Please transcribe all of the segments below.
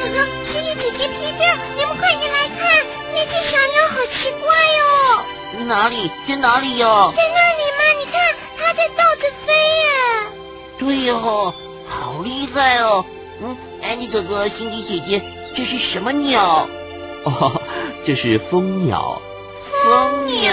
姐姐皮特，你们快点来看，那只小鸟好奇怪哦！哪里？在哪里呀？在那里吗？你看，它在倒着飞呀！对哦，好厉害哦！嗯，安妮哥哥、辛迪姐姐，这是什么鸟？哦，这是蜂鸟。蜂鸟。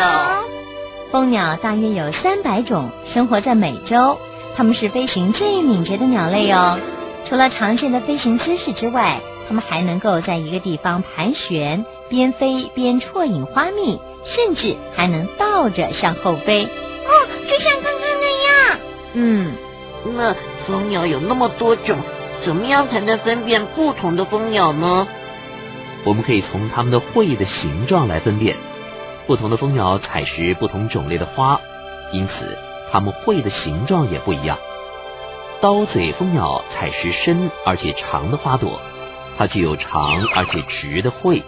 蜂鸟大约有三百种，生活在美洲。它们是飞行最敏捷的鸟类哦。除了常见的飞行姿势之外，它们还能够在一个地方盘旋，边飞边啜饮花蜜，甚至还能倒着向后飞。哦，就像刚刚那样。嗯，那蜂鸟有那么多种，怎么样才能分辨不同的蜂鸟呢？我们可以从它们的喙的形状来分辨。不同的蜂鸟采食不同种类的花，因此它们喙的形状也不一样。刀嘴蜂鸟采食深而且长的花朵，它具有长而且直的喙；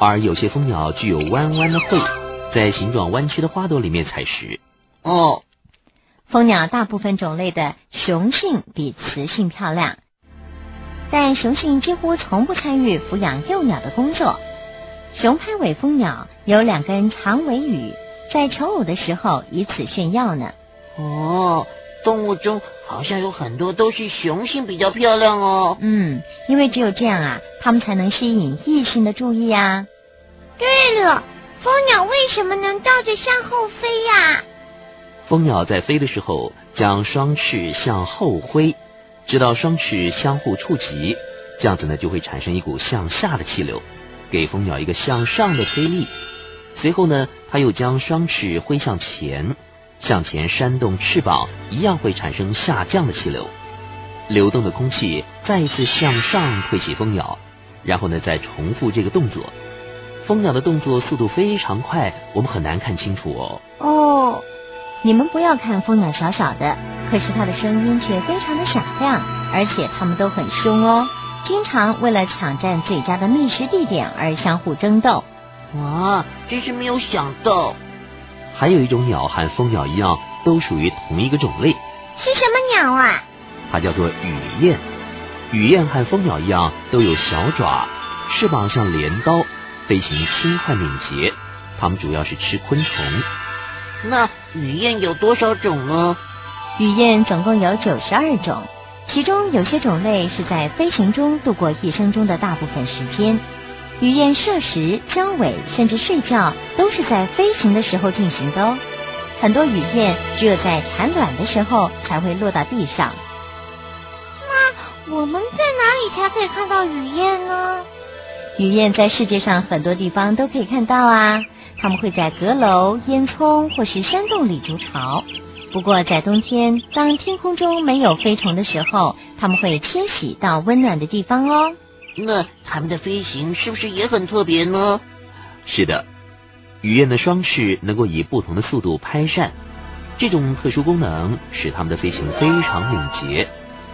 而有些蜂鸟具有弯弯的喙，在形状弯曲的花朵里面采食。哦，蜂鸟大部分种类的雄性比雌性漂亮，但雄性几乎从不参与抚养幼鸟的工作。雄拍尾蜂鸟有两根长尾羽，在求偶的时候以此炫耀呢。哦，动物中好像有很多都是雄性比较漂亮哦。嗯，因为只有这样啊，它们才能吸引异性的注意啊。对了，蜂鸟为什么能倒着向后飞呀？蜂鸟在飞的时候，将双翅向后挥，直到双翅相互触及，这样子呢就会产生一股向下的气流。给蜂鸟一个向上的推力，随后呢，它又将双翅挥向前，向前扇动翅膀，一样会产生下降的气流。流动的空气再一次向上推起蜂鸟，然后呢，再重复这个动作。蜂鸟的动作速度非常快，我们很难看清楚哦。哦，你们不要看蜂鸟小小的，可是它的声音却非常的响亮，而且它们都很凶哦。经常为了抢占最佳的觅食地点而相互争斗。哇，真是没有想到！还有一种鸟和蜂鸟一样，都属于同一个种类。是什么鸟啊？它叫做雨燕。雨燕和蜂鸟一样，都有小爪，翅膀像镰刀，飞行轻快敏捷。它们主要是吃昆虫。那雨燕有多少种呢？雨燕总共有九十二种。其中有些种类是在飞行中度过一生中的大部分时间。雨燕摄食、交尾，甚至睡觉，都是在飞行的时候进行的哦。很多雨燕只有在产卵的时候才会落到地上。那我们在哪里才可以看到雨燕呢？雨燕在世界上很多地方都可以看到啊。它们会在阁楼、烟囱或是山洞里筑巢。不过，在冬天，当天空中没有飞虫的时候，它们会迁徙到温暖的地方哦。那它们的飞行是不是也很特别呢？是的，雨燕的双翅能够以不同的速度拍扇，这种特殊功能使它们的飞行非常敏捷，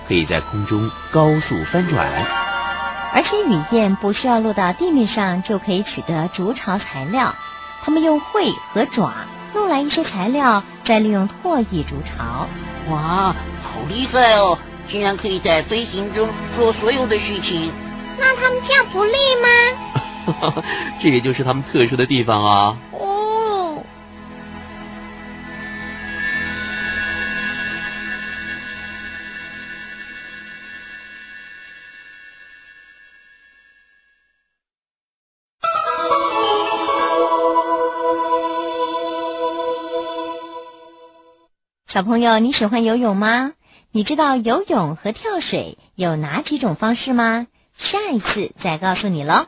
可以在空中高速翻转。而且，雨燕不需要落到地面上就可以取得筑巢材料，它们用喙和爪。弄来一些材料，再利用唾液筑巢。哇，好厉害哦！竟然可以在飞行中做所有的事情。那他们这样不累吗？这也就是他们特殊的地方啊。哦小朋友，你喜欢游泳吗？你知道游泳和跳水有哪几种方式吗？下一次再告诉你喽。